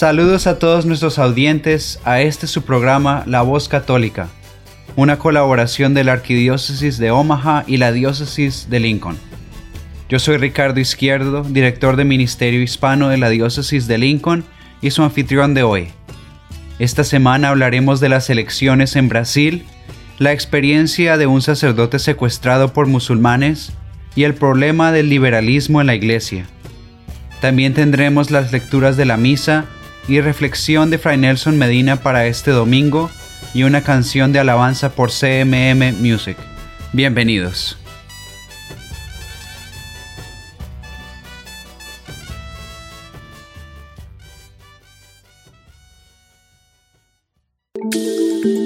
Saludos a todos nuestros audientes a este su programa La Voz Católica, una colaboración de la Arquidiócesis de Omaha y la Diócesis de Lincoln. Yo soy Ricardo Izquierdo, director de Ministerio Hispano de la Diócesis de Lincoln y su anfitrión de hoy. Esta semana hablaremos de las elecciones en Brasil, la experiencia de un sacerdote secuestrado por musulmanes y el problema del liberalismo en la Iglesia. También tendremos las lecturas de la misa y reflexión de Fray Nelson Medina para este domingo y una canción de alabanza por CMM Music. Bienvenidos.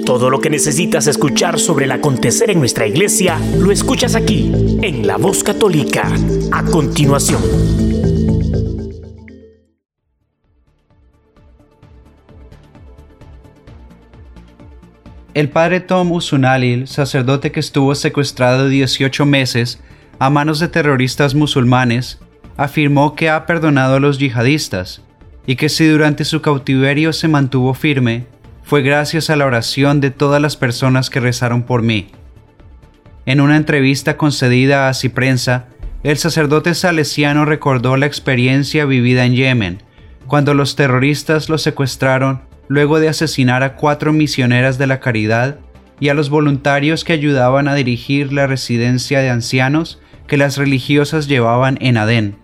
Todo lo que necesitas escuchar sobre el acontecer en nuestra iglesia lo escuchas aquí, en La Voz Católica, a continuación. El padre Tom Usunalil, sacerdote que estuvo secuestrado 18 meses a manos de terroristas musulmanes, afirmó que ha perdonado a los yihadistas y que si durante su cautiverio se mantuvo firme, fue gracias a la oración de todas las personas que rezaron por mí. En una entrevista concedida a Ciprensa, el sacerdote salesiano recordó la experiencia vivida en Yemen, cuando los terroristas lo secuestraron luego de asesinar a cuatro misioneras de la caridad y a los voluntarios que ayudaban a dirigir la residencia de ancianos que las religiosas llevaban en Adén.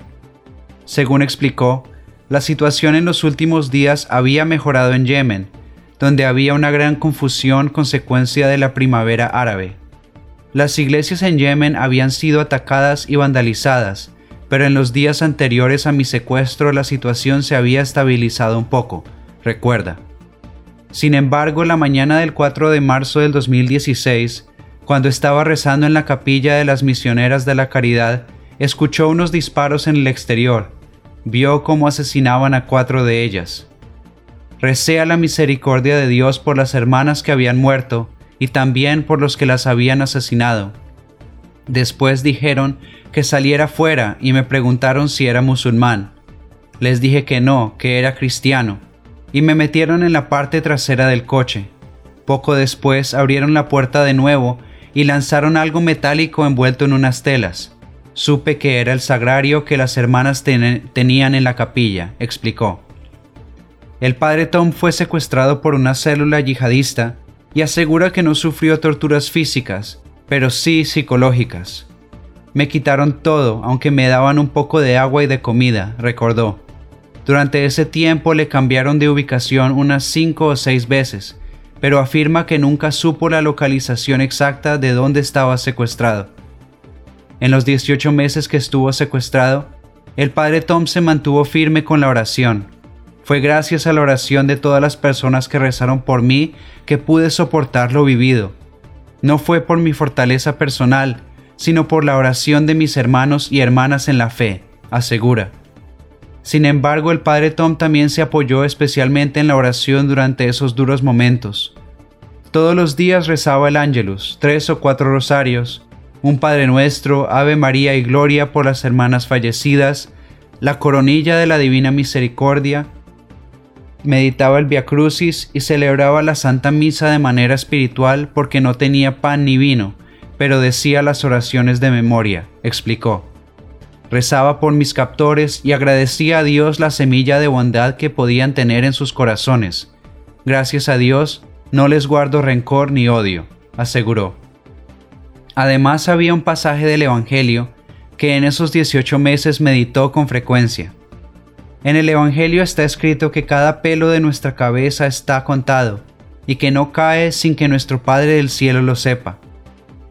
Según explicó, la situación en los últimos días había mejorado en Yemen, donde había una gran confusión consecuencia de la primavera árabe. Las iglesias en Yemen habían sido atacadas y vandalizadas, pero en los días anteriores a mi secuestro la situación se había estabilizado un poco, recuerda. Sin embargo, la mañana del 4 de marzo del 2016, cuando estaba rezando en la capilla de las misioneras de la caridad, escuchó unos disparos en el exterior. Vio cómo asesinaban a cuatro de ellas. Recé a la misericordia de Dios por las hermanas que habían muerto y también por los que las habían asesinado. Después dijeron que saliera fuera y me preguntaron si era musulmán. Les dije que no, que era cristiano y me metieron en la parte trasera del coche. Poco después abrieron la puerta de nuevo y lanzaron algo metálico envuelto en unas telas. Supe que era el sagrario que las hermanas tenían en la capilla, explicó. El padre Tom fue secuestrado por una célula yihadista y asegura que no sufrió torturas físicas, pero sí psicológicas. Me quitaron todo, aunque me daban un poco de agua y de comida, recordó. Durante ese tiempo le cambiaron de ubicación unas cinco o seis veces, pero afirma que nunca supo la localización exacta de dónde estaba secuestrado. En los 18 meses que estuvo secuestrado, el padre Tom se mantuvo firme con la oración. Fue gracias a la oración de todas las personas que rezaron por mí que pude soportar lo vivido. No fue por mi fortaleza personal, sino por la oración de mis hermanos y hermanas en la fe, asegura. Sin embargo, el padre Tom también se apoyó especialmente en la oración durante esos duros momentos. Todos los días rezaba el ángelus, tres o cuatro rosarios, un Padre Nuestro, Ave María y Gloria por las hermanas fallecidas, la coronilla de la Divina Misericordia, meditaba el Via Crucis y celebraba la Santa Misa de manera espiritual porque no tenía pan ni vino, pero decía las oraciones de memoria, explicó. Rezaba por mis captores y agradecía a Dios la semilla de bondad que podían tener en sus corazones. Gracias a Dios, no les guardo rencor ni odio, aseguró. Además había un pasaje del Evangelio que en esos 18 meses meditó con frecuencia. En el Evangelio está escrito que cada pelo de nuestra cabeza está contado y que no cae sin que nuestro Padre del cielo lo sepa.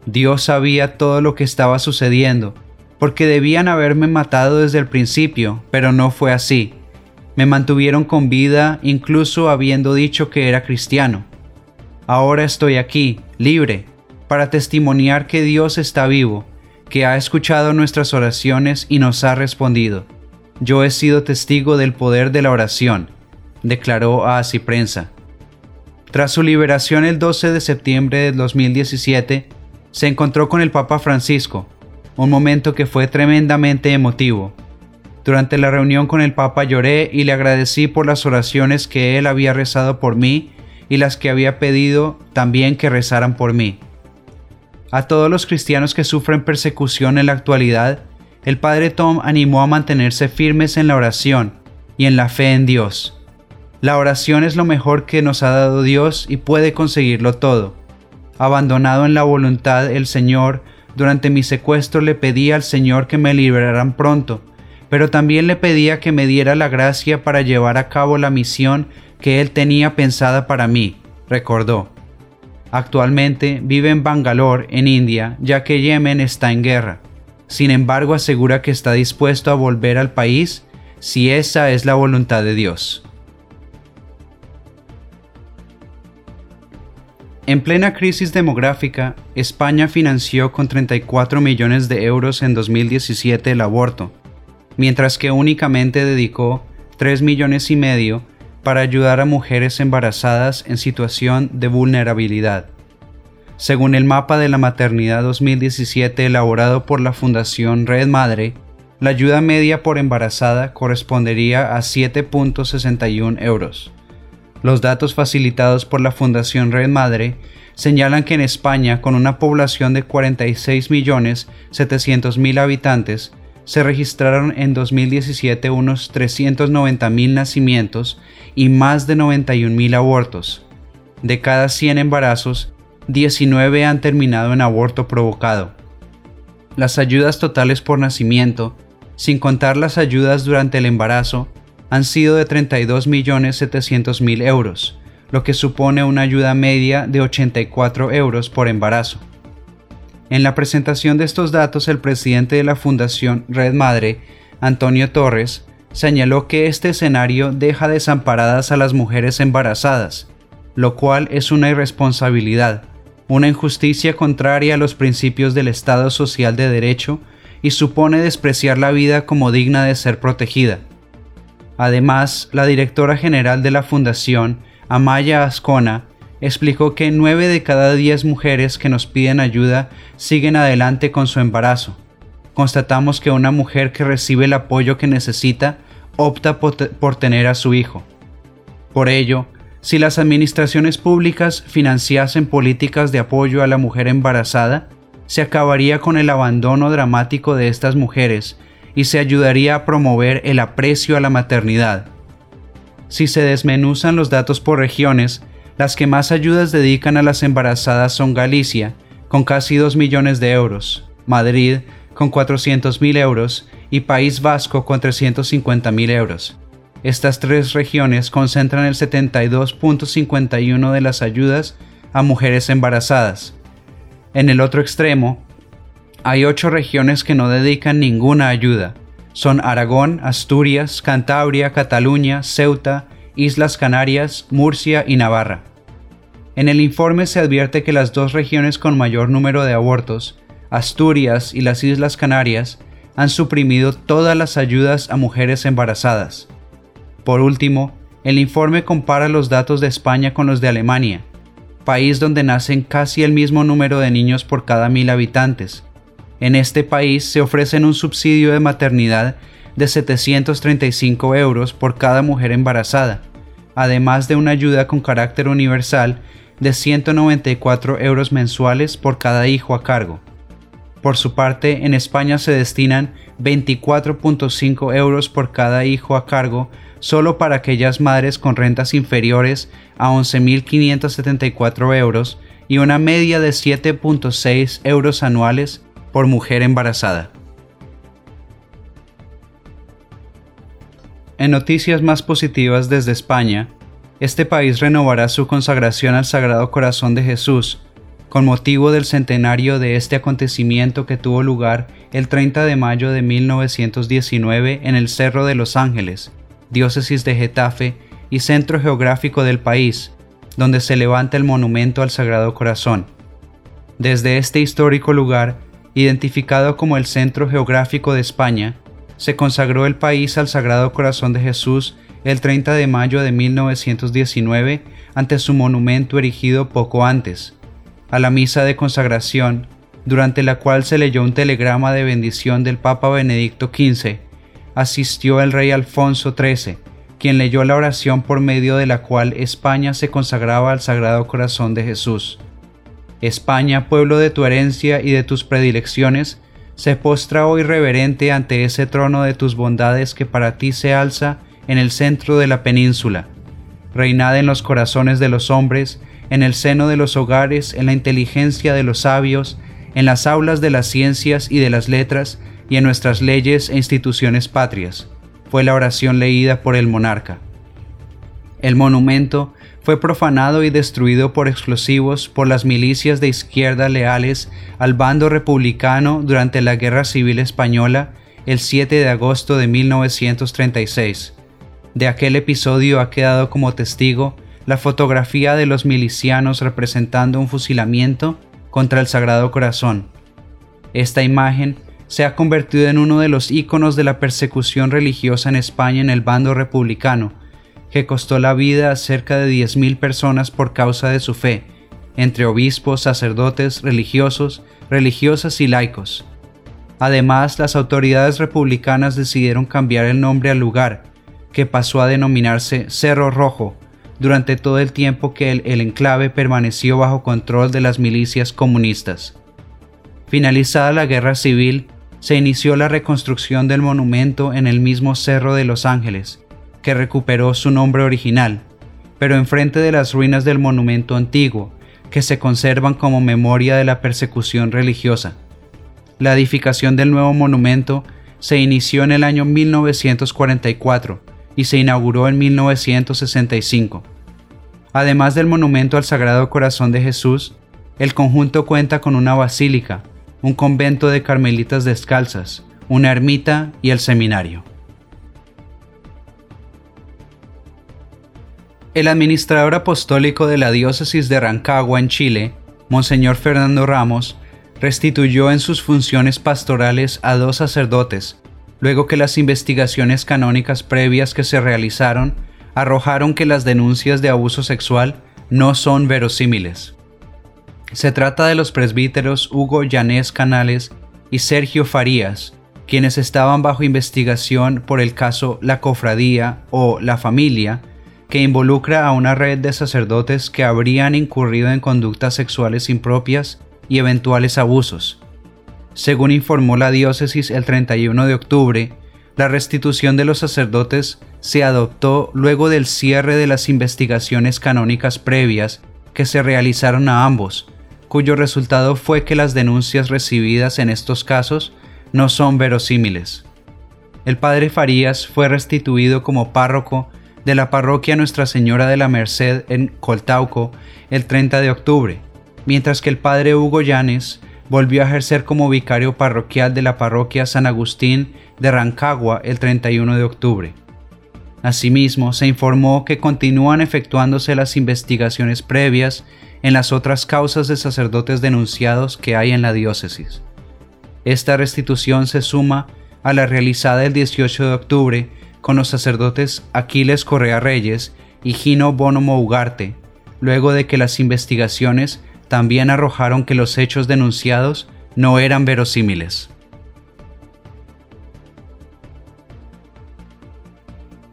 Dios sabía todo lo que estaba sucediendo porque debían haberme matado desde el principio, pero no fue así. Me mantuvieron con vida incluso habiendo dicho que era cristiano. Ahora estoy aquí, libre, para testimoniar que Dios está vivo, que ha escuchado nuestras oraciones y nos ha respondido. Yo he sido testigo del poder de la oración, declaró a Así Prensa. Tras su liberación el 12 de septiembre de 2017, se encontró con el Papa Francisco, un momento que fue tremendamente emotivo. Durante la reunión con el Papa lloré y le agradecí por las oraciones que él había rezado por mí y las que había pedido también que rezaran por mí. A todos los cristianos que sufren persecución en la actualidad, el Padre Tom animó a mantenerse firmes en la oración y en la fe en Dios. La oración es lo mejor que nos ha dado Dios y puede conseguirlo todo. Abandonado en la voluntad el Señor, durante mi secuestro le pedí al Señor que me liberaran pronto, pero también le pedía que me diera la gracia para llevar a cabo la misión que Él tenía pensada para mí, recordó. Actualmente vive en Bangalore, en India, ya que Yemen está en guerra. Sin embargo, asegura que está dispuesto a volver al país si esa es la voluntad de Dios. En plena crisis demográfica, España financió con 34 millones de euros en 2017 el aborto, mientras que únicamente dedicó 3 millones y medio para ayudar a mujeres embarazadas en situación de vulnerabilidad. Según el mapa de la maternidad 2017 elaborado por la Fundación Red Madre, la ayuda media por embarazada correspondería a 7.61 euros. Los datos facilitados por la Fundación Red Madre señalan que en España, con una población de 46.700.000 habitantes, se registraron en 2017 unos 390.000 nacimientos y más de 91.000 abortos. De cada 100 embarazos, 19 han terminado en aborto provocado. Las ayudas totales por nacimiento, sin contar las ayudas durante el embarazo, han sido de 32.700.000 euros, lo que supone una ayuda media de 84 euros por embarazo. En la presentación de estos datos, el presidente de la Fundación Red Madre, Antonio Torres, señaló que este escenario deja desamparadas a las mujeres embarazadas, lo cual es una irresponsabilidad, una injusticia contraria a los principios del Estado social de derecho y supone despreciar la vida como digna de ser protegida. Además, la directora general de la Fundación, Amaya Ascona, explicó que 9 de cada 10 mujeres que nos piden ayuda siguen adelante con su embarazo. Constatamos que una mujer que recibe el apoyo que necesita opta por, tener a su hijo. Por ello, si las administraciones públicas financiasen políticas de apoyo a la mujer embarazada, se acabaría con el abandono dramático de estas mujeres y se ayudaría a promover el aprecio a la maternidad. Si se desmenuzan los datos por regiones, las que más ayudas dedican a las embarazadas son Galicia, con casi 2 millones de euros, Madrid, con 400 mil euros, y País Vasco, con 350 mil euros. Estas tres regiones concentran el 72.51 de las ayudas a mujeres embarazadas. En el otro extremo, hay ocho regiones que no dedican ninguna ayuda. Son Aragón, Asturias, Cantabria, Cataluña, Ceuta, Islas Canarias, Murcia y Navarra. En el informe se advierte que las dos regiones con mayor número de abortos, Asturias y las Islas Canarias, han suprimido todas las ayudas a mujeres embarazadas. Por último, el informe compara los datos de España con los de Alemania, país donde nacen casi el mismo número de niños por cada mil habitantes. En este país se ofrecen un subsidio de maternidad de 735 euros por cada mujer embarazada, además de una ayuda con carácter universal de 194 euros mensuales por cada hijo a cargo. Por su parte, en España se destinan 24.5 euros por cada hijo a cargo solo para aquellas madres con rentas inferiores a 11.574 euros y una media de 7.6 euros anuales por mujer embarazada. En noticias más positivas desde España, este país renovará su consagración al Sagrado Corazón de Jesús, con motivo del centenario de este acontecimiento que tuvo lugar el 30 de mayo de 1919 en el Cerro de los Ángeles, diócesis de Getafe y centro geográfico del país, donde se levanta el monumento al Sagrado Corazón. Desde este histórico lugar, identificado como el centro geográfico de España, se consagró el país al Sagrado Corazón de Jesús el 30 de mayo de 1919 ante su monumento erigido poco antes, a la misa de consagración, durante la cual se leyó un telegrama de bendición del Papa Benedicto XV, asistió el rey Alfonso XIII, quien leyó la oración por medio de la cual España se consagraba al Sagrado Corazón de Jesús. España, pueblo de tu herencia y de tus predilecciones, se postra hoy reverente ante ese trono de tus bondades que para ti se alza en el centro de la península. Reinad en los corazones de los hombres, en el seno de los hogares, en la inteligencia de los sabios, en las aulas de las ciencias y de las letras, y en nuestras leyes e instituciones patrias, fue la oración leída por el monarca. El monumento fue profanado y destruido por explosivos por las milicias de izquierda leales al bando republicano durante la Guerra Civil Española el 7 de agosto de 1936. De aquel episodio ha quedado como testigo la fotografía de los milicianos representando un fusilamiento contra el Sagrado Corazón. Esta imagen se ha convertido en uno de los íconos de la persecución religiosa en España en el bando republicano, que costó la vida a cerca de 10.000 personas por causa de su fe, entre obispos, sacerdotes, religiosos, religiosas y laicos. Además, las autoridades republicanas decidieron cambiar el nombre al lugar, que pasó a denominarse Cerro Rojo, durante todo el tiempo que el, el, enclave permaneció bajo control de las milicias comunistas. Finalizada la guerra civil, se inició la reconstrucción del monumento en el mismo Cerro de Los Ángeles, que recuperó su nombre original, pero enfrente de las ruinas del monumento antiguo, que se conservan como memoria de la persecución religiosa. La edificación del nuevo monumento se inició en el año 1944 y se inauguró en 1965. Además del monumento al Sagrado Corazón de Jesús, el conjunto cuenta con una basílica, un convento de carmelitas descalzas, una ermita y el seminario. El administrador apostólico de la diócesis de Rancagua en Chile, Monseñor Fernando Ramos, restituyó en sus funciones pastorales a dos sacerdotes, luego que las investigaciones canónicas previas que se realizaron arrojaron que las denuncias de abuso sexual no son verosímiles. Se trata de los presbíteros Hugo Llanés Canales y Sergio Farías, quienes estaban bajo investigación por el caso La Cofradía o La Familia, que involucra a una red de sacerdotes que habrían incurrido en conductas sexuales impropias y eventuales abusos. Según informó la diócesis el 31 de octubre, la restitución de los sacerdotes se adoptó luego del cierre de las investigaciones canónicas previas que se realizaron a ambos, cuyo resultado fue que las denuncias recibidas en estos casos no son verosímiles. El padre Farías fue restituido como párroco de la parroquia Nuestra Señora de la Merced en Coltauco el 30 de octubre, mientras que el padre Hugo Llanes volvió a ejercer como vicario parroquial de la parroquia San Agustín de Rancagua el 31 de octubre. Asimismo, se informó que continúan efectuándose las investigaciones previas en las otras causas de sacerdotes denunciados que hay en la diócesis. Esta restitución se suma a la realizada el 18 de octubre con los sacerdotes Aquiles Correa Reyes y Gino Bonomo Ugarte, luego de que las investigaciones también arrojaron que los hechos denunciados no eran verosímiles.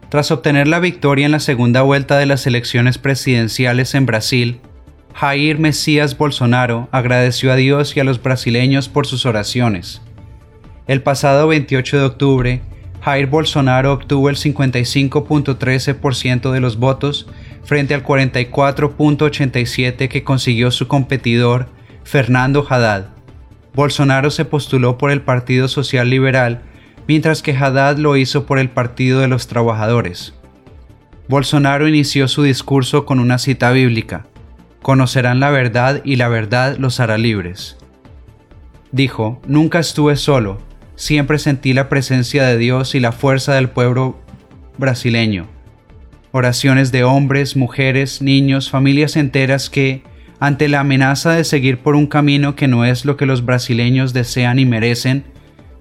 Tras obtener la victoria en la segunda vuelta de las elecciones presidenciales en Brasil, Jair Mesías Bolsonaro agradeció a Dios y a los brasileños por sus oraciones. El pasado 28 de octubre, Jair Bolsonaro obtuvo el 55.13% de los votos frente al 44.87% que consiguió su competidor, Fernando Haddad. Bolsonaro se postuló por el Partido Social Liberal, mientras que Haddad lo hizo por el Partido de los Trabajadores. Bolsonaro inició su discurso con una cita bíblica, Conocerán la verdad y la verdad los hará libres. Dijo, Nunca estuve solo, siempre sentí la presencia de Dios y la fuerza del pueblo brasileño. Oraciones de hombres, mujeres, niños, familias enteras que, ante la amenaza de seguir por un camino que no es lo que los brasileños desean y merecen,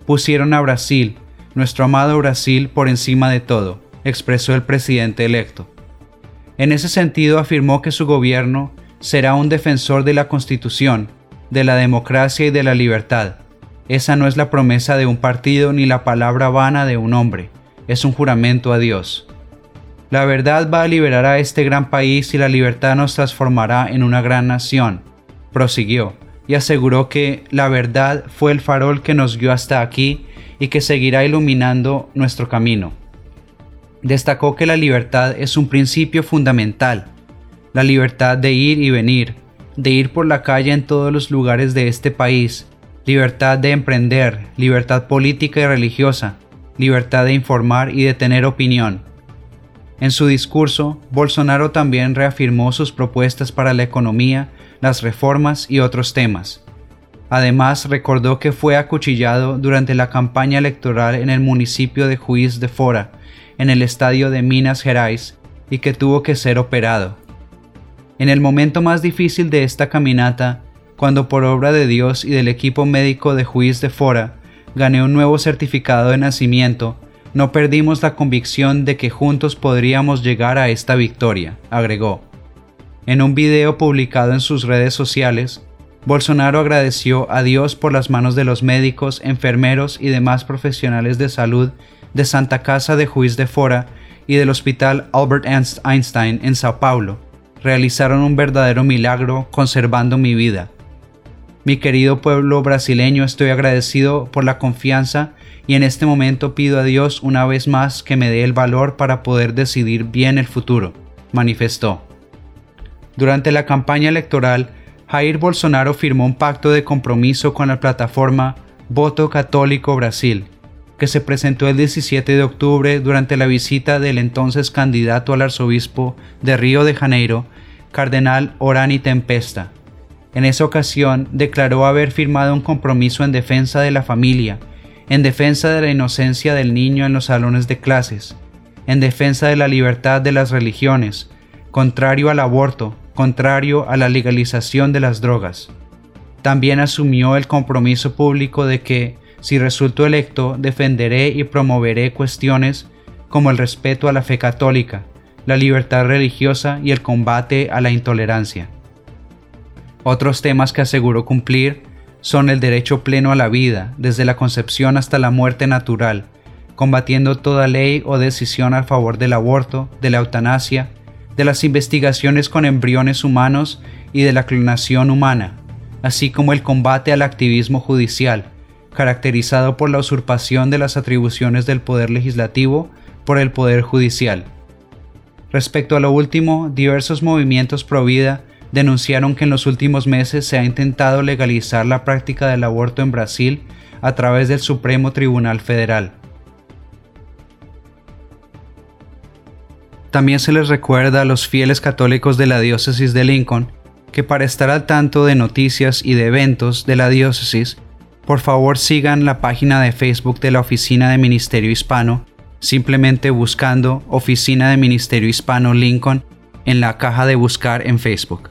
pusieron a Brasil, nuestro amado Brasil, por encima de todo, expresó el presidente electo. En ese sentido afirmó que su gobierno será un defensor de la Constitución, de la democracia y de la libertad. Esa no es la promesa de un partido ni la palabra vana de un hombre, es un juramento a Dios. La verdad va a liberar a este gran país y la libertad nos transformará en una gran nación, prosiguió, y aseguró que la verdad fue el farol que nos guió hasta aquí y que seguirá iluminando nuestro camino. Destacó que la libertad es un principio fundamental, la libertad de ir y venir, de ir por la calle en todos los lugares de este país, libertad de emprender, libertad política y religiosa, libertad de informar y de tener opinión. En su discurso, Bolsonaro también reafirmó sus propuestas para la economía, las reformas y otros temas. Además, recordó que fue acuchillado durante la campaña electoral en el municipio de Juiz de Fora, en el estadio de Minas Gerais, y que tuvo que ser operado. En el momento más difícil de esta caminata, cuando por obra de Dios y del equipo médico de Juiz de Fora gané un nuevo certificado de nacimiento, no perdimos la convicción de que juntos podríamos llegar a esta victoria, agregó. En un video publicado en sus redes sociales, Bolsonaro agradeció a Dios por las manos de los médicos, enfermeros y demás profesionales de salud de Santa Casa de Juiz de Fora y del Hospital Albert Einstein en Sao Paulo, realizaron un verdadero milagro conservando mi vida. Mi querido pueblo brasileño, estoy agradecido por la confianza y en este momento pido a Dios una vez más que me dé el valor para poder decidir bien el futuro, manifestó. Durante la campaña electoral, Jair Bolsonaro firmó un pacto de compromiso con la plataforma Voto Católico Brasil, que se presentó el 17 de octubre durante la visita del entonces candidato al arzobispo de Río de Janeiro, cardenal Orani Tempesta. En esa ocasión declaró haber firmado un compromiso en defensa de la familia, en defensa de la inocencia del niño en los salones de clases, en defensa de la libertad de las religiones, contrario al aborto, contrario a la legalización de las drogas. También asumió el compromiso público de que, si resulto electo, defenderé y promoveré cuestiones como el respeto a la fe católica, la libertad religiosa y el combate a la intolerancia. Otros temas que aseguró cumplir son el derecho pleno a la vida, desde la concepción hasta la muerte natural, combatiendo toda ley o decisión a favor del aborto, de la eutanasia, de las investigaciones con embriones humanos y de la clonación humana, así como el combate al activismo judicial, caracterizado por la usurpación de las atribuciones del Poder Legislativo por el Poder Judicial. Respecto a lo último, diversos movimientos pro vida denunciaron que en los últimos meses se ha intentado legalizar la práctica del aborto en Brasil a través del Supremo Tribunal Federal. También se les recuerda a los fieles católicos de la diócesis de Lincoln que para estar al tanto de noticias y de eventos de la diócesis por favor sigan la página de Facebook de la Oficina de Ministerio Hispano, simplemente buscando Oficina de Ministerio Hispano Lincoln en la caja de buscar en Facebook.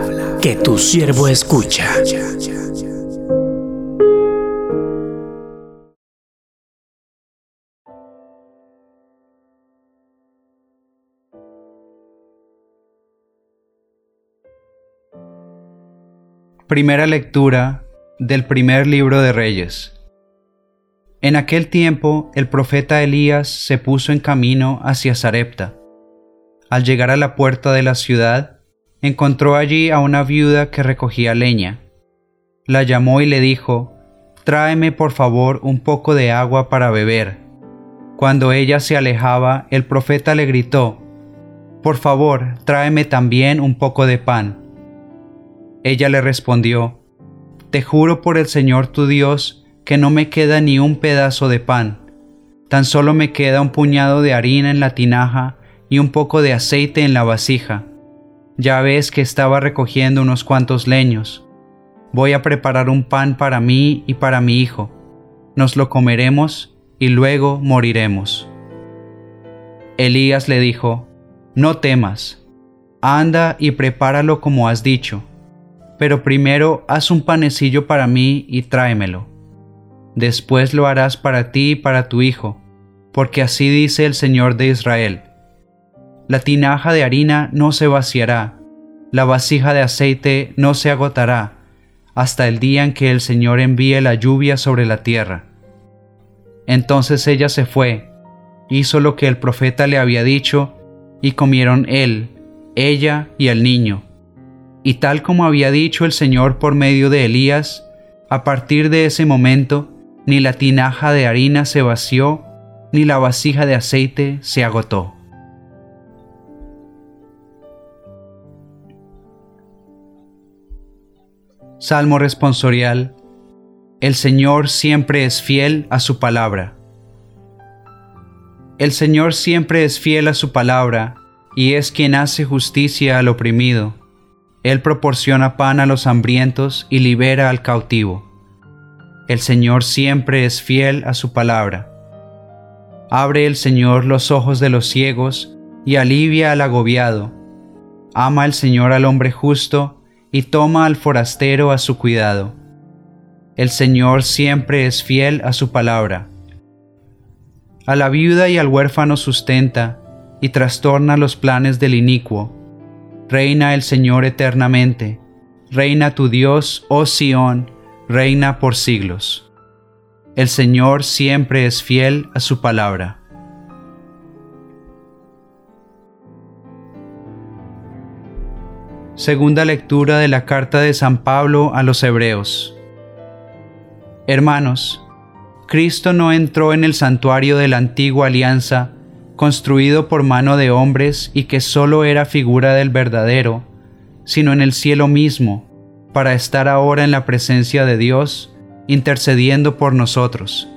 que tu siervo escucha. Primera lectura del primer libro de Reyes. En aquel tiempo el profeta Elías se puso en camino hacia Sarepta. Al llegar a la puerta de la ciudad, encontró allí a una viuda que recogía leña. La llamó y le dijo, Tráeme por favor un poco de agua para beber. Cuando ella se alejaba, el profeta le gritó, Por favor, tráeme también un poco de pan. Ella le respondió, Te juro por el Señor tu Dios que no me queda ni un pedazo de pan, tan solo me queda un puñado de harina en la tinaja y un poco de aceite en la vasija. Ya ves que estaba recogiendo unos cuantos leños. Voy a preparar un pan para mí y para mi hijo. Nos lo comeremos y luego moriremos. Elías le dijo, No temas, anda y prepáralo como has dicho pero primero haz un panecillo para mí y tráemelo. Después lo harás para ti y para tu hijo, porque así dice el Señor de Israel. La tinaja de harina no se vaciará, la vasija de aceite no se agotará, hasta el día en que el Señor envíe la lluvia sobre la tierra. Entonces ella se fue, hizo lo que el profeta le había dicho, y comieron él, ella y el niño y tal como había dicho el Señor por medio de Elías, a partir de ese momento, ni la tinaja de harina se vació, ni la vasija de aceite se agotó. Salmo responsorial. El Señor siempre es fiel a su palabra. El Señor siempre es fiel a su palabra, y es quien hace justicia al oprimido él proporciona pan a los hambrientos y libera al cautivo. El Señor siempre es fiel a su palabra. Abre el Señor los ojos de los ciegos y alivia al agobiado. Ama el Señor al hombre justo y toma al forastero a su cuidado. El Señor siempre es fiel a su palabra. A la viuda y al huérfano sustenta y trastorna los planes del inicuo reina el Señor eternamente, reina tu Dios, oh Sión, reina por siglos. El Señor siempre es fiel a su palabra. Segunda lectura de la carta de San Pablo a los Hebreos. Hermanos, Cristo no entró en el santuario de la antigua alianza construido por mano de hombres y que sólo era figura del verdadero, sino en el cielo mismo, para estar ahora en la presencia de Dios, intercediendo por nosotros.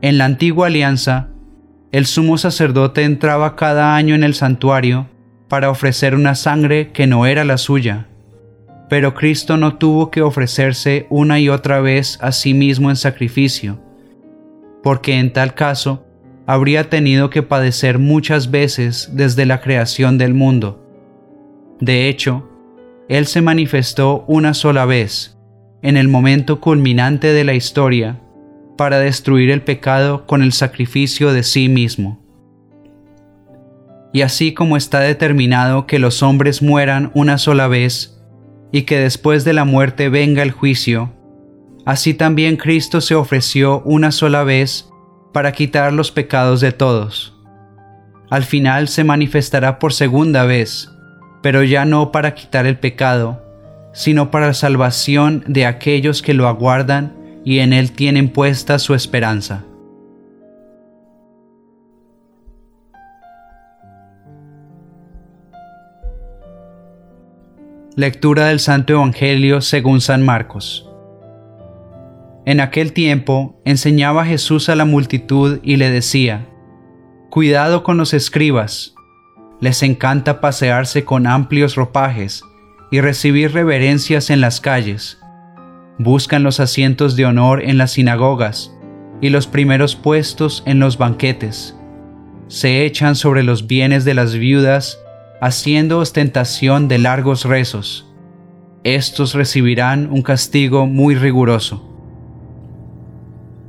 En la antigua alianza, el sumo sacerdote entraba cada año en el santuario para ofrecer una sangre que no era la suya, pero Cristo no tuvo que ofrecerse una y otra vez a sí mismo en sacrificio, porque en tal caso habría tenido que padecer muchas veces desde la creación del mundo. De hecho, Él se manifestó una sola vez, en el momento culminante de la historia, para destruir el pecado con el sacrificio de sí mismo. Y así como está determinado que los hombres mueran una sola vez, y que después de la muerte venga el juicio, así también Cristo se ofreció una sola vez para quitar los pecados de todos. Al final se manifestará por segunda vez, pero ya no para quitar el pecado, sino para la salvación de aquellos que lo aguardan y en él tienen puesta su esperanza. Lectura del Santo Evangelio según San Marcos. En aquel tiempo enseñaba Jesús a la multitud y le decía, Cuidado con los escribas, les encanta pasearse con amplios ropajes y recibir reverencias en las calles. Buscan los asientos de honor en las sinagogas y los primeros puestos en los banquetes. Se echan sobre los bienes de las viudas, haciendo ostentación de largos rezos. Estos recibirán un castigo muy riguroso.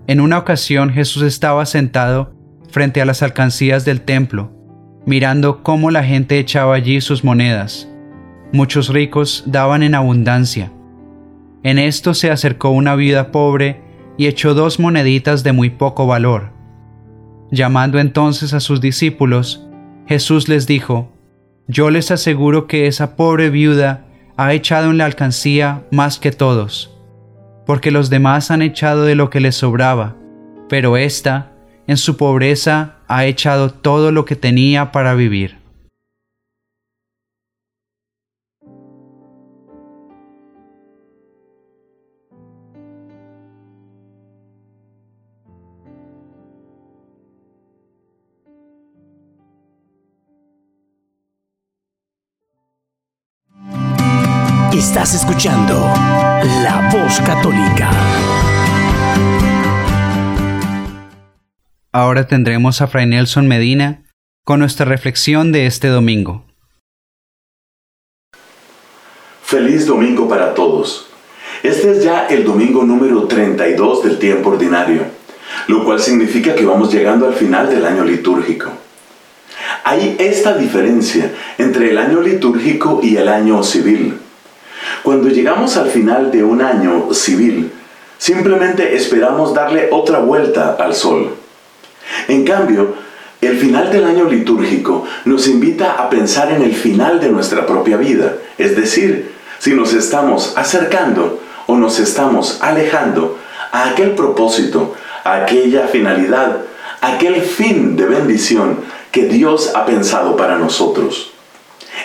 En una ocasión Jesús estaba sentado frente a las alcancías del templo, mirando cómo la gente echaba allí sus monedas. Muchos ricos daban en abundancia. En esto se acercó una viuda pobre y echó dos moneditas de muy poco valor. Llamando entonces a sus discípulos, Jesús les dijo, Yo les aseguro que esa pobre viuda ha echado en la alcancía más que todos, porque los demás han echado de lo que les sobraba, pero ésta, en su pobreza, ha echado todo lo que tenía para vivir. Escuchando La Voz Católica. Ahora tendremos a Fray Nelson Medina con nuestra reflexión de este domingo. Feliz domingo para todos. Este es ya el domingo número 32 del tiempo ordinario, lo cual significa que vamos llegando al final del año litúrgico. Hay esta diferencia entre el año litúrgico y el año civil. Cuando llegamos al final de un año civil, simplemente esperamos darle otra vuelta al sol. En cambio, el final del año litúrgico nos invita a pensar en el final de nuestra propia vida, es decir, si nos estamos acercando o nos estamos alejando a aquel propósito, a aquella finalidad, a aquel fin de bendición que Dios ha pensado para nosotros.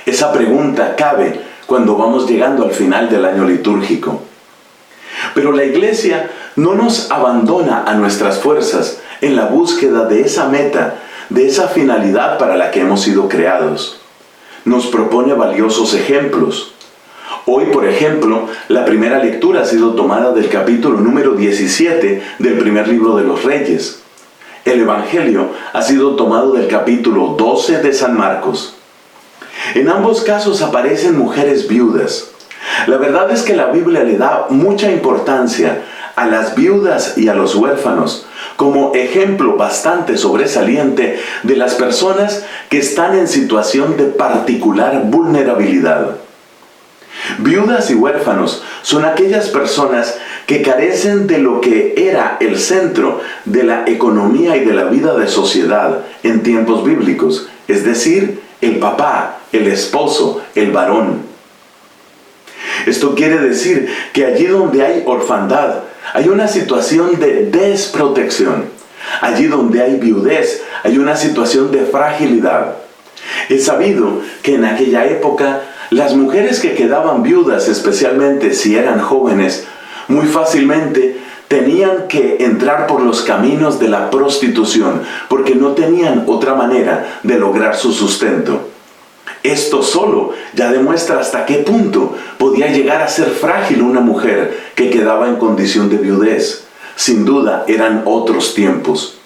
Esa pregunta cabe cuando vamos llegando al final del año litúrgico. Pero la iglesia no nos abandona a nuestras fuerzas en la búsqueda de esa meta, de esa finalidad para la que hemos sido creados. Nos propone valiosos ejemplos. Hoy, por ejemplo, la primera lectura ha sido tomada del capítulo número 17 del primer libro de los Reyes. El Evangelio ha sido tomado del capítulo 12 de San Marcos. En ambos casos aparecen mujeres viudas. La verdad es que la Biblia le da mucha importancia a las viudas y a los huérfanos como ejemplo bastante sobresaliente de las personas que están en situación de particular vulnerabilidad. Viudas y huérfanos son aquellas personas que carecen de lo que era el centro de la economía y de la vida de sociedad en tiempos bíblicos, es decir, el papá, el esposo, el varón. Esto quiere decir que allí donde hay orfandad, hay una situación de desprotección. Allí donde hay viudez, hay una situación de fragilidad. Es sabido que en aquella época las mujeres que quedaban viudas, especialmente si eran jóvenes, muy fácilmente tenían que entrar por los caminos de la prostitución, porque no tenían otra manera de lograr su sustento. Esto solo ya demuestra hasta qué punto podía llegar a ser frágil una mujer que quedaba en condición de viudez. Sin duda eran otros tiempos.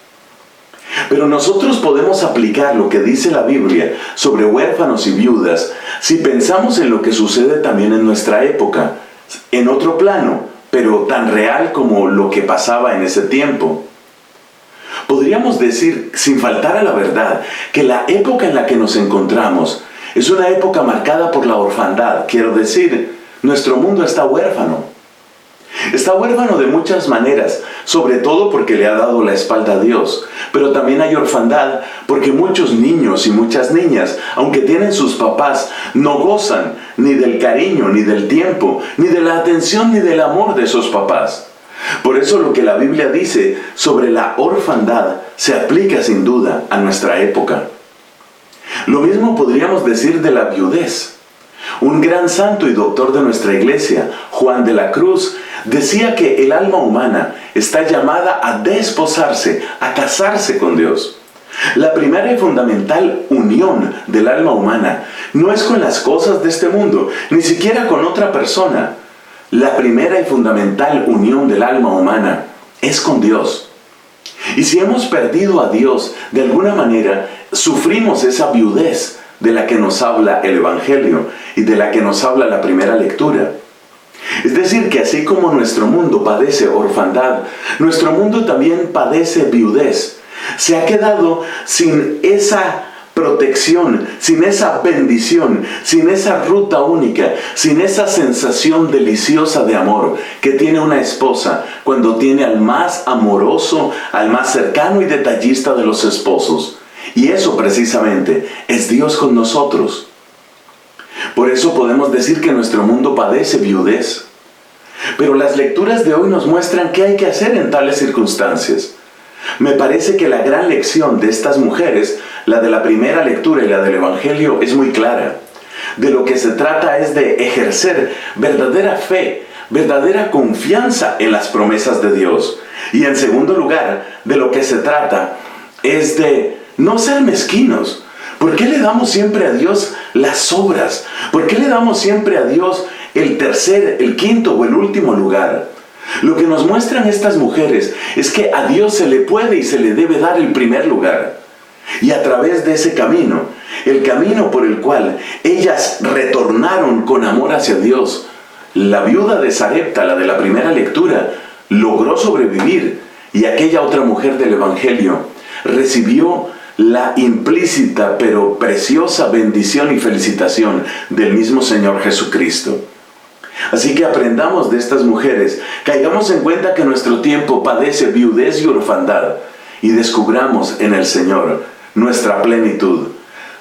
Pero nosotros podemos aplicar lo que dice la Biblia sobre huérfanos y viudas si pensamos en lo que sucede también en nuestra época, en otro plano, pero tan real como lo que pasaba en ese tiempo. Podríamos decir, sin faltar a la verdad, que la época en la que nos encontramos es una época marcada por la orfandad, quiero decir, nuestro mundo está huérfano. Está huérfano de muchas maneras, sobre todo porque le ha dado la espalda a Dios, pero también hay orfandad porque muchos niños y muchas niñas, aunque tienen sus papás, no gozan ni del cariño, ni del tiempo, ni de la atención, ni del amor de esos papás. Por eso lo que la Biblia dice sobre la orfandad se aplica sin duda a nuestra época. Lo mismo podríamos decir de la viudez. Un gran santo y doctor de nuestra iglesia, Juan de la Cruz, decía que el alma humana está llamada a desposarse, a casarse con Dios. La primera y fundamental unión del alma humana no es con las cosas de este mundo, ni siquiera con otra persona. La primera y fundamental unión del alma humana es con Dios. Y si hemos perdido a Dios de alguna manera, sufrimos esa viudez de la que nos habla el Evangelio y de la que nos habla la primera lectura. Es decir, que así como nuestro mundo padece orfandad, nuestro mundo también padece viudez. Se ha quedado sin esa protección, sin esa bendición, sin esa ruta única, sin esa sensación deliciosa de amor que tiene una esposa cuando tiene al más amoroso, al más cercano y detallista de los esposos. Y eso precisamente es Dios con nosotros. Por eso podemos decir que nuestro mundo padece viudez. Pero las lecturas de hoy nos muestran qué hay que hacer en tales circunstancias. Me parece que la gran lección de estas mujeres, la de la primera lectura y la del Evangelio, es muy clara. De lo que se trata es de ejercer verdadera fe, verdadera confianza en las promesas de Dios. Y en segundo lugar, de lo que se trata es de no ser mezquinos. ¿Por qué le damos siempre a Dios las obras? ¿Por qué le damos siempre a Dios el tercer, el quinto o el último lugar? Lo que nos muestran estas mujeres es que a Dios se le puede y se le debe dar el primer lugar. Y a través de ese camino, el camino por el cual ellas retornaron con amor hacia Dios, la viuda de Sarepta, la de la primera lectura, logró sobrevivir y aquella otra mujer del Evangelio recibió la implícita pero preciosa bendición y felicitación del mismo Señor Jesucristo. Así que aprendamos de estas mujeres, caigamos en cuenta que nuestro tiempo padece viudez y orfandad y descubramos en el Señor nuestra plenitud.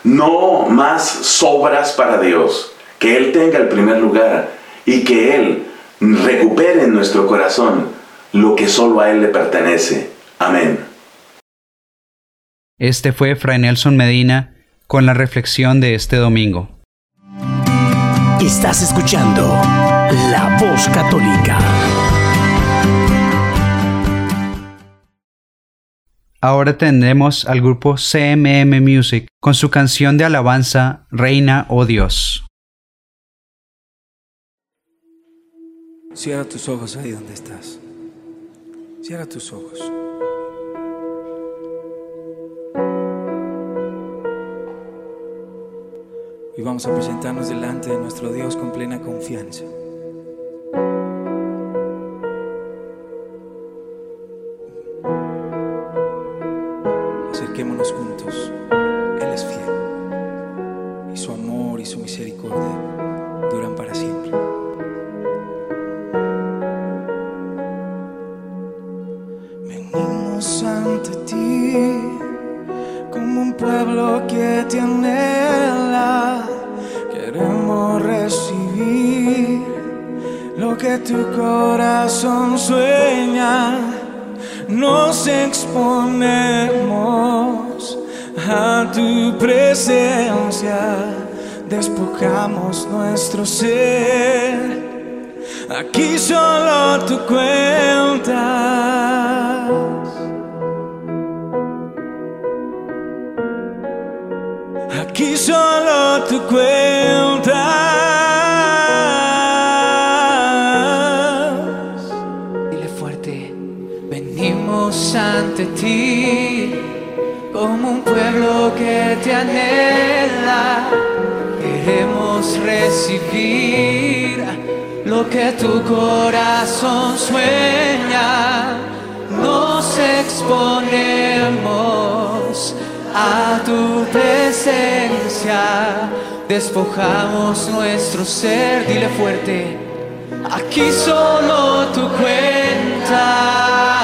No más sobras para Dios, que Él tenga el primer lugar y que Él recupere en nuestro corazón lo que solo a Él le pertenece. Amén. Este fue Fray Nelson Medina con la reflexión de este domingo. Estás escuchando La Voz Católica. Ahora tendremos al grupo CMM Music con su canción de alabanza Reina o oh Dios. Cierra tus ojos ahí donde estás. Cierra tus ojos. Y vamos a presentarnos delante de nuestro Dios con plena confianza. Acerquémonos juntos. Él es fiel y su amor y su misericordia nuestro ser. Aquí solo tú cuentas. Lo que tu corazón sueña. Nos exponemos a tu presencia. Despojamos nuestro ser, dile fuerte. Aquí solo tu cuenta.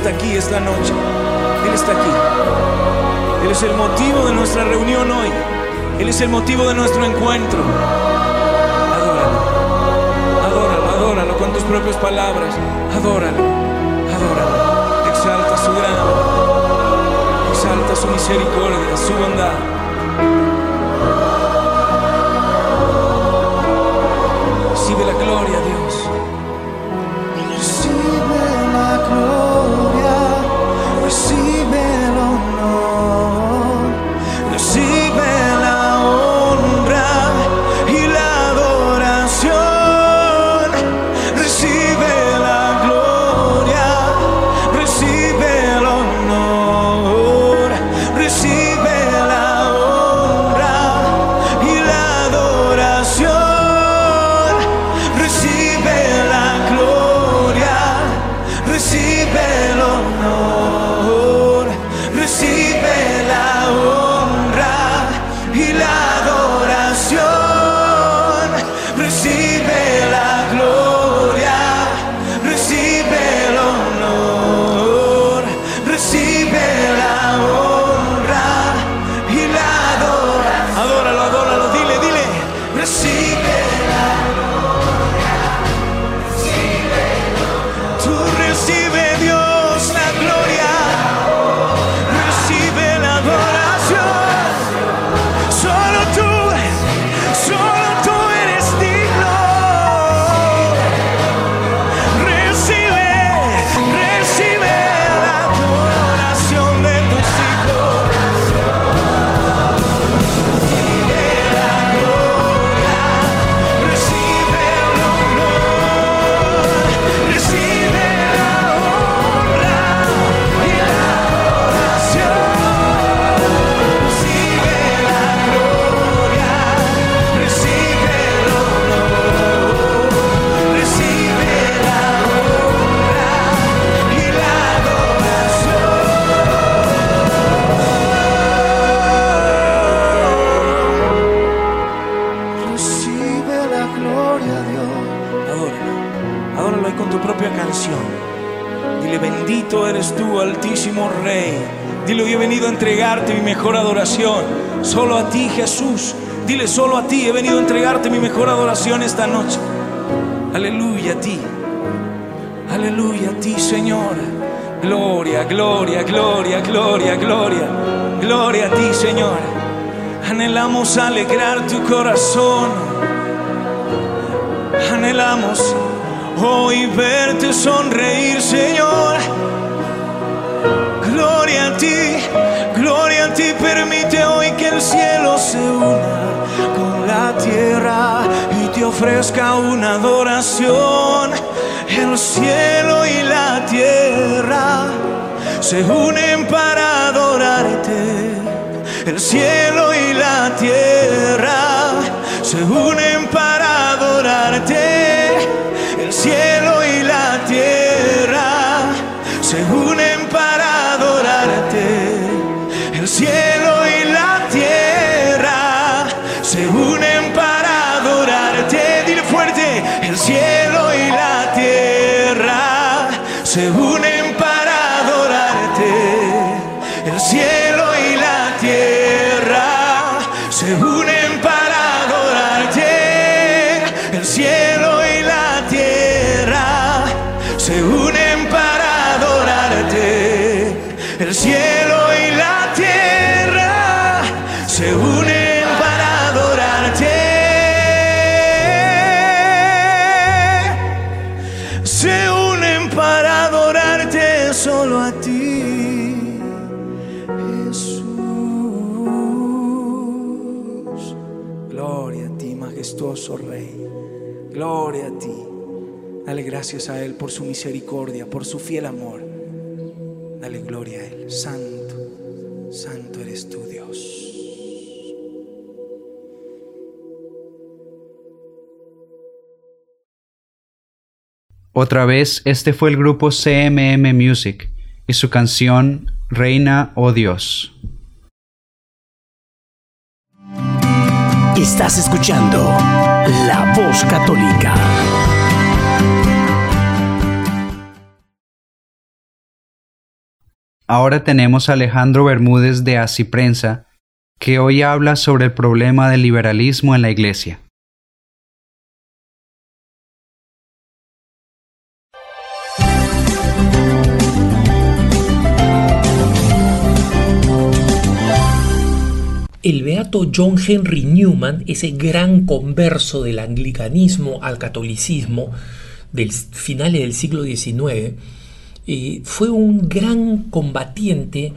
Él está aquí esta noche. Él está aquí. Él es el motivo de nuestra reunión hoy. Él es el motivo de nuestro encuentro. Adóralo. Adóralo, adóralo con tus propias palabras. Adóralo. Adóralo. Exalta su gran. Exalta su misericordia, su bondad. Mi mejor adoración esta noche. Aleluya a ti. Aleluya a ti, Señor. Gloria, gloria, gloria, gloria, gloria. Gloria a ti, Señor. Anhelamos alegrar tu corazón. Anhelamos hoy verte sonreír, Señor. Gloria a ti, gloria a ti. Permite hoy que el cielo se una la tierra y te ofrezca una adoración. El cielo y la tierra se unen para adorarte. El cielo y la tierra gracias a Él por su misericordia, por su fiel amor. Dale gloria a Él. Santo, santo eres tú, Dios. Otra vez, este fue el grupo CMM Music y su canción Reina o Dios. Estás escuchando La Voz Católica. Ahora tenemos a Alejandro Bermúdez de Así Prensa, que hoy habla sobre el problema del liberalismo en la Iglesia. El beato John Henry Newman, ese gran converso del anglicanismo al catolicismo del finales del siglo XIX, fue un gran combatiente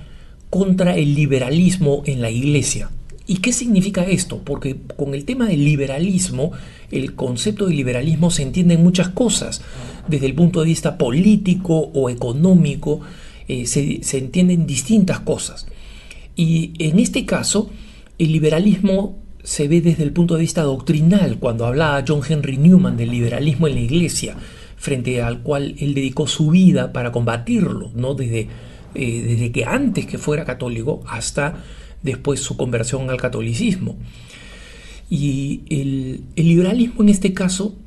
contra el liberalismo en la iglesia. ¿Y qué significa esto? Porque con el tema del liberalismo, el concepto de liberalismo se entiende en muchas cosas, desde el punto de vista político o económico, eh, se, se entienden distintas cosas. Y en este caso, el liberalismo se ve desde el punto de vista doctrinal, cuando hablaba John Henry Newman del liberalismo en la iglesia, frente al cual él dedicó su vida para combatirlo, ¿no? desde, eh, desde que antes que fuera católico hasta después su conversión al catolicismo. Y el, el liberalismo en este caso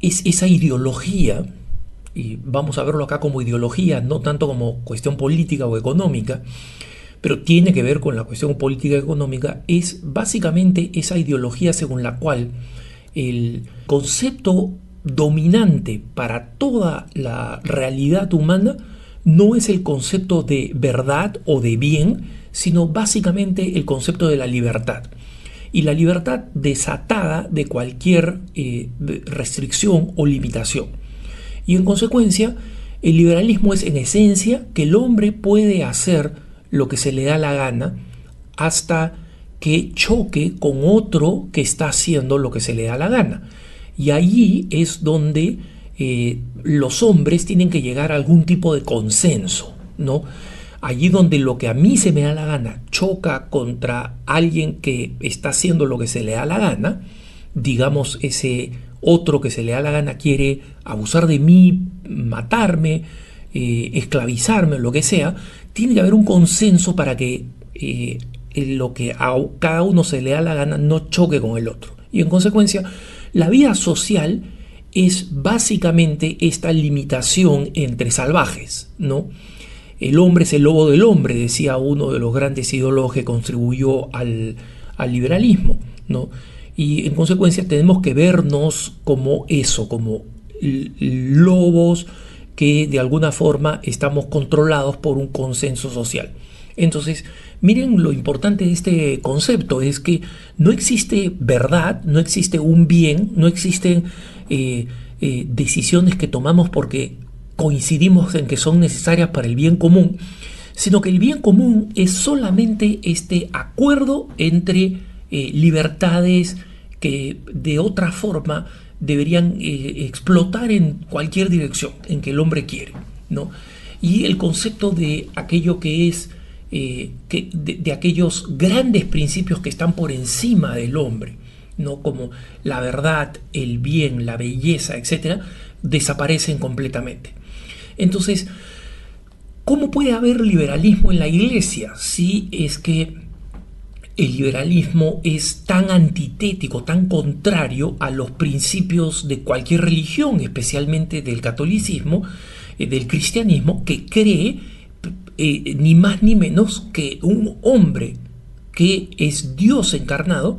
es esa ideología, y vamos a verlo acá como ideología, no tanto como cuestión política o económica, pero tiene que ver con la cuestión política y económica, es básicamente esa ideología según la cual el concepto dominante para toda la realidad humana no es el concepto de verdad o de bien, sino básicamente el concepto de la libertad. Y la libertad desatada de cualquier eh, restricción o limitación. Y en consecuencia, el liberalismo es en esencia que el hombre puede hacer lo que se le da la gana hasta que choque con otro que está haciendo lo que se le da la gana. Y allí es donde eh, los hombres tienen que llegar a algún tipo de consenso, ¿no? Allí donde lo que a mí se me da la gana choca contra alguien que está haciendo lo que se le da la gana, digamos ese otro que se le da la gana quiere abusar de mí, matarme, eh, esclavizarme, lo que sea, tiene que haber un consenso para que eh, lo que a cada uno se le da la gana no choque con el otro. Y en consecuencia, la vida social es básicamente esta limitación entre salvajes, ¿no? El hombre es el lobo del hombre, decía uno de los grandes ideólogos que contribuyó al, liberalismo, ¿no? Y en consecuencia tenemos que vernos como eso, como lobos que de alguna forma estamos controlados por un consenso social. Entonces, miren lo importante de este concepto, es que no existe verdad, no existe un bien, no existen eh, eh, decisiones que tomamos porque coincidimos en que son necesarias para el bien común, sino que el bien común es solamente este acuerdo entre eh, libertades que de otra forma deberían explotar en cualquier dirección en que el hombre quiere. ¿no? Y el concepto de aquello que es eh, que de, aquellos grandes principios que están por encima del hombre, ¿no? como la verdad, el bien, la belleza, etc., desaparecen completamente. Entonces, ¿cómo puede haber liberalismo en la iglesia si es que el liberalismo es tan antitético, tan contrario a los principios de cualquier religión, especialmente del catolicismo, eh, del cristianismo, que cree eh, ni más ni menos que un hombre que es Dios encarnado,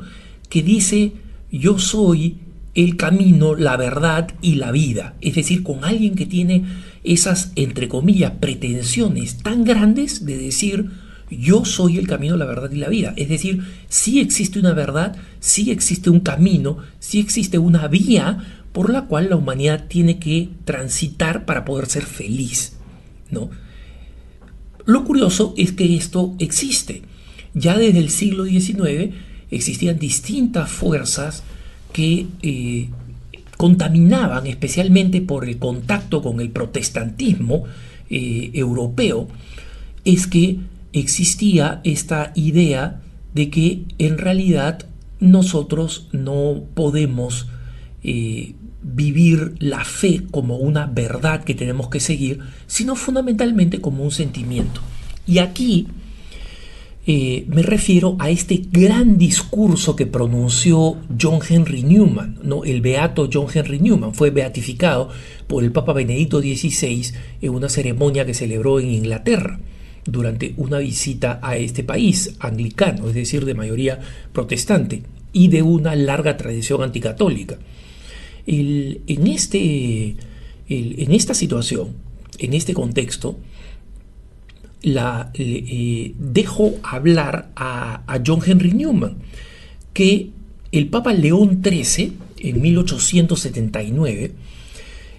que dice, yo soy el camino, la verdad y la vida. Es decir, con alguien que tiene esas, entre comillas, pretensiones tan grandes de decir, yo soy el camino, la verdad y la vida. Es decir, sí existe una verdad, sí existe un camino, sí existe una vía por la cual la humanidad tiene que transitar para poder ser feliz. ¿no? Lo curioso es que esto existe. Ya desde el siglo XIX existían distintas fuerzas que eh, contaminaban, especialmente por el contacto con el protestantismo eh, europeo, es que existía esta idea de que en realidad nosotros no podemos eh, vivir la fe como una verdad que tenemos que seguir, sino fundamentalmente como un sentimiento. Y aquí eh, me refiero a este gran discurso que pronunció John Henry Newman, ¿no? el beato John Henry Newman, fue beatificado por el Papa Benedicto XVI en una ceremonia que celebró en Inglaterra durante una visita a este país anglicano, es decir, de mayoría protestante y de una larga tradición anticatólica en, este, en esta situación, en este contexto, la, eh, dejo hablar a, John Henry Newman, que el Papa León XIII, en 1879,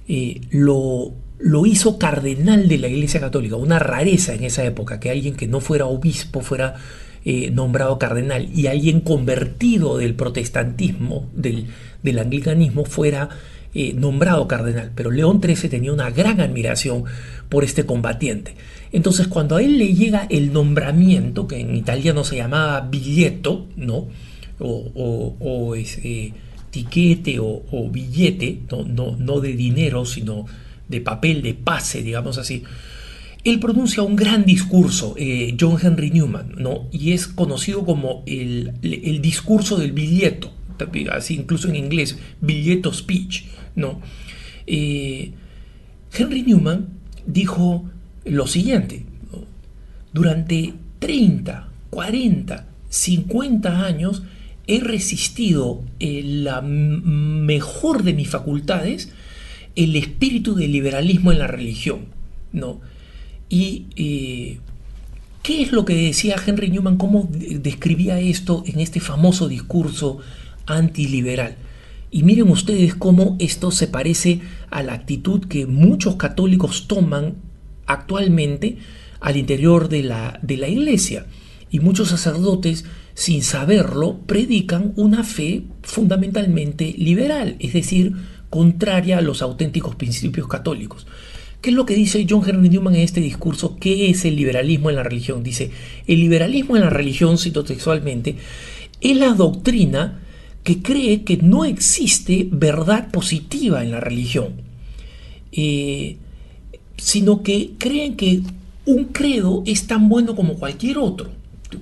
eh, lo, lo hizo cardenal de la Iglesia Católica, una rareza en esa época, que alguien que no fuera obispo fuera eh, nombrado cardenal y alguien convertido del protestantismo, del, anglicanismo fuera eh, nombrado cardenal, pero León XIII tenía una gran admiración por este combatiente. Entonces cuando a él le llega el nombramiento, que en italiano se llamaba billetto, ¿no? o, o, eh, tiquete o, billete, ¿no? No, no de dinero, sino de papel, de pase, digamos así, él pronuncia un gran discurso, eh, John Henry Newman, ¿no? y es conocido como el, el discurso del billeto así incluso en inglés, billeto speech, ¿no? Eh, Henry Newman dijo lo siguiente, durante 30, 40, 50 años he resistido la mejor de mis facultades el espíritu del liberalismo en la religión, ¿no? Y eh, ¿qué es lo que decía Henry Newman? ¿Cómo describía esto en este famoso discurso antiliberal. Y miren ustedes cómo esto se parece a la actitud que muchos católicos toman actualmente al interior de la, de la iglesia. Y muchos sacerdotes, sin saberlo, predican una fe fundamentalmente liberal, es decir, contraria a los auténticos principios católicos. ¿Qué es lo que dice John Henry Newman en este discurso? ¿Qué es el liberalismo en la religión? Dice, el liberalismo en la religión, cito textualmente, es la doctrina que cree que no existe verdad positiva en la religión, eh, sino que creen que un credo es tan bueno como cualquier otro,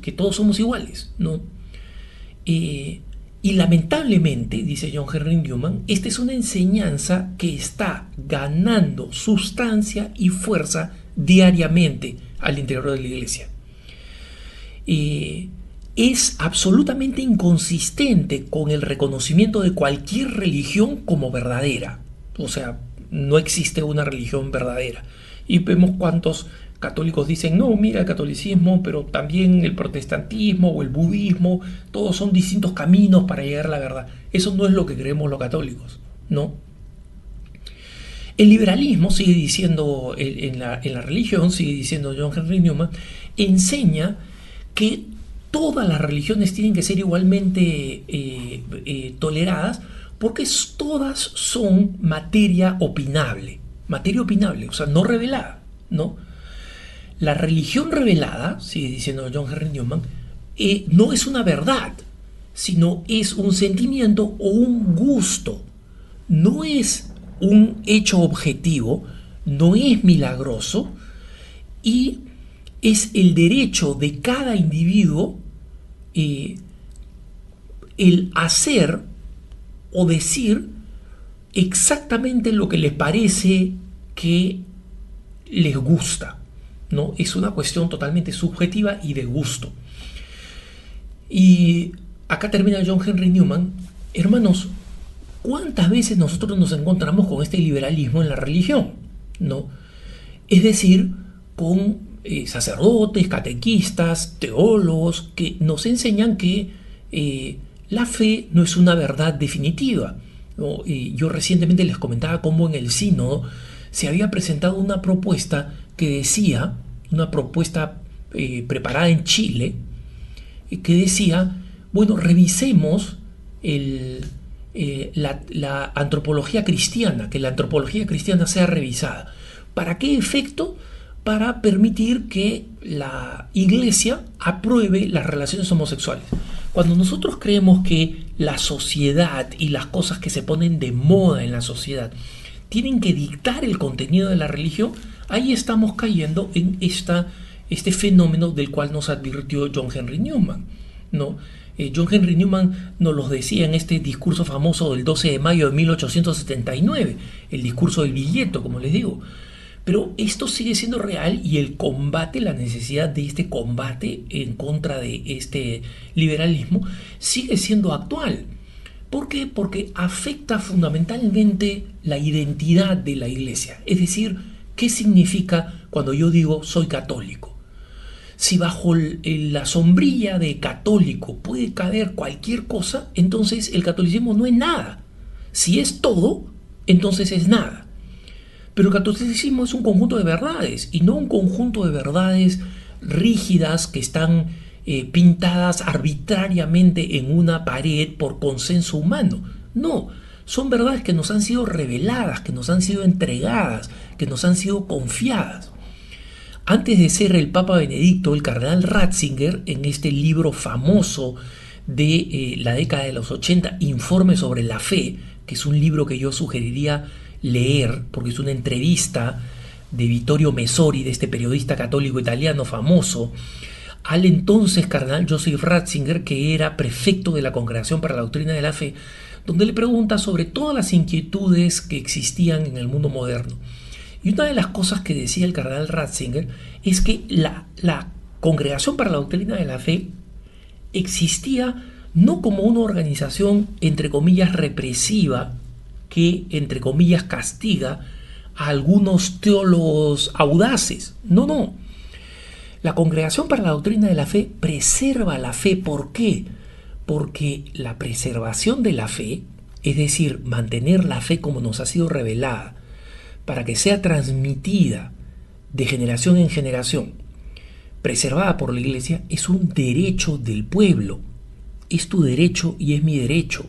que todos somos iguales, ¿no? Eh, Y lamentablemente, dice John Henry Newman, esta es una enseñanza que está ganando sustancia y fuerza diariamente al interior de la iglesia. es absolutamente inconsistente con el reconocimiento de cualquier religión como verdadera. O sea, no existe una religión verdadera. Y vemos cuántos católicos dicen, no, mira el catolicismo, pero también el protestantismo o el budismo, todos son distintos caminos para llegar a la verdad. Eso no es lo que creemos los católicos, ¿no? El liberalismo, sigue diciendo en la, religión, sigue diciendo John Henry Newman, enseña que todas las religiones tienen que ser igualmente eh, eh, toleradas porque todas son materia opinable, materia opinable, o sea, no revelada, ¿no? La religión revelada, sigue diciendo John Henry Newman, eh, no es una verdad, sino es un sentimiento o un gusto, no es un hecho objetivo, no es milagroso y es el derecho de cada individuo eh, el hacer o decir exactamente lo que les parece que les gusta. ¿No? Es una cuestión totalmente subjetiva y de gusto. Y acá termina John Henry Newman. Hermanos, ¿cuántas veces nosotros nos encontramos con este liberalismo en la religión? ¿no? Es decir, con eh, sacerdotes, catequistas, teólogos que nos enseñan que eh, la fe no es una verdad definitiva. yo recientemente les comentaba cómo en el sínodo se había presentado una propuesta que decía, una propuesta eh, preparada en Chile, que decía, bueno, revisemos eh, la, antropología cristiana, que la antropología cristiana sea revisada. ¿Para qué efecto? Para permitir que la iglesia apruebe las relaciones homosexuales. Cuando nosotros creemos que la sociedad y las cosas que se ponen de moda en la sociedad tienen que dictar el contenido de la religión, ahí estamos cayendo en este fenómeno del cual nos advirtió John Henry Newman. ¿no? Eh, John Henry Newman nos lo decía en este discurso famoso del 12 de mayo de 1879, el discurso del billeto, como les digo. Pero esto sigue siendo real y el combate, la necesidad de este combate en contra de este liberalismo sigue siendo actual. ¿Por qué? Porque afecta fundamentalmente la identidad de la iglesia. Es decir, ¿qué significa cuando yo digo soy católico? Si bajo la sombrilla de católico puede caber cualquier cosa, entonces el catolicismo no es nada. Si es todo, entonces es nada. Pero el catolicismo es un conjunto de verdades y no un conjunto de verdades rígidas que están eh, pintadas arbitrariamente en una pared por consenso humano. No, son verdades que nos han sido reveladas, que nos han sido entregadas, que nos han sido confiadas. Antes de ser el Papa Benedicto, el cardenal Ratzinger, en este libro famoso de eh, la década de los 80, Informe sobre la Fe, que es un libro que yo sugeriría leer, porque es una entrevista de Vittorio Mesori, de este periodista católico italiano famoso, al entonces cardenal Joseph Ratzinger, que era prefecto de la Congregación para la Doctrina de la Fe, donde le pregunta sobre todas las inquietudes que existían en el mundo moderno. Y una de las cosas que decía el cardenal Ratzinger es que la, la Congregación para la Doctrina de la Fe existía no como una organización, entre comillas, represiva, que, entre comillas, castiga a algunos teólogos audaces. No, no. La Congregación para la Doctrina de la Fe preserva la fe. ¿Por qué? Porque la preservación de la fe, es decir, mantener la fe como nos ha sido revelada, para que sea transmitida de generación en generación, preservada por la Iglesia, es un derecho del pueblo. Es tu derecho y es mi derecho.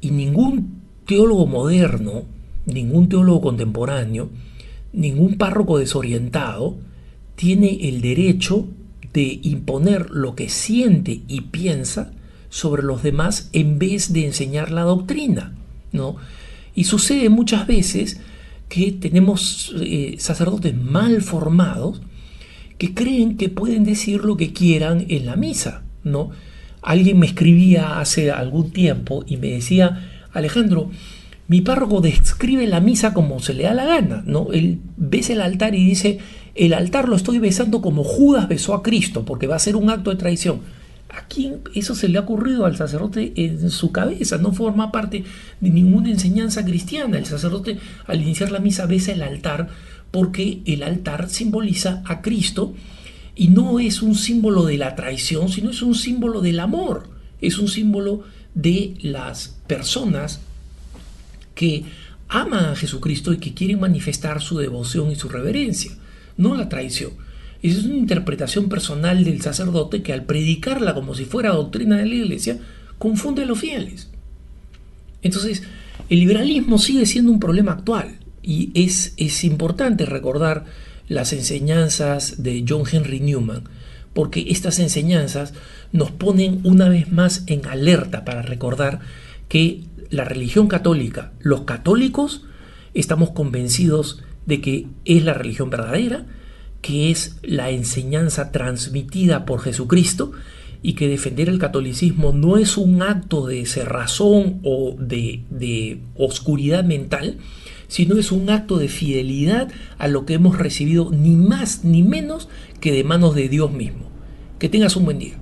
Y ningún teólogo moderno, ningún teólogo contemporáneo, ningún párroco desorientado tiene el derecho de imponer lo que siente y piensa sobre los demás en vez de enseñar la doctrina, ¿no? Y sucede muchas veces que tenemos eh, sacerdotes mal formados que creen que pueden decir lo que quieran en la misa, ¿no? alguien me escribía hace algún tiempo y me decía, Alejandro, mi párroco describe la misa como se le da la gana, ¿no? Él besa el altar y dice, el altar lo estoy besando como Judas besó a Cristo, porque va a ser un acto de traición. ¿A quién eso se le ha ocurrido al sacerdote en su cabeza? No forma parte de ninguna enseñanza cristiana. El sacerdote al iniciar la misa besa el altar porque el altar simboliza a Cristo y no es un símbolo de la traición, sino es un símbolo del amor. Es un símbolo de las personas que aman a Jesucristo y que quieren manifestar su devoción y su reverencia, no la traición. Es una interpretación personal del sacerdote que al predicarla como si fuera doctrina de la iglesia, confunde a los fieles. Entonces, el liberalismo sigue siendo un problema actual y es, es importante recordar las enseñanzas de John Henry Newman, porque estas enseñanzas nos ponen una vez más en alerta para recordar que la religión católica, los católicos, estamos convencidos de que es la religión verdadera, que es la enseñanza transmitida por Jesucristo y que defender el catolicismo no es un acto de cerrazón o de, de oscuridad mental, sino es un acto de fidelidad a lo que hemos recibido ni más ni menos que de manos de Dios mismo. Que tengas un buen día.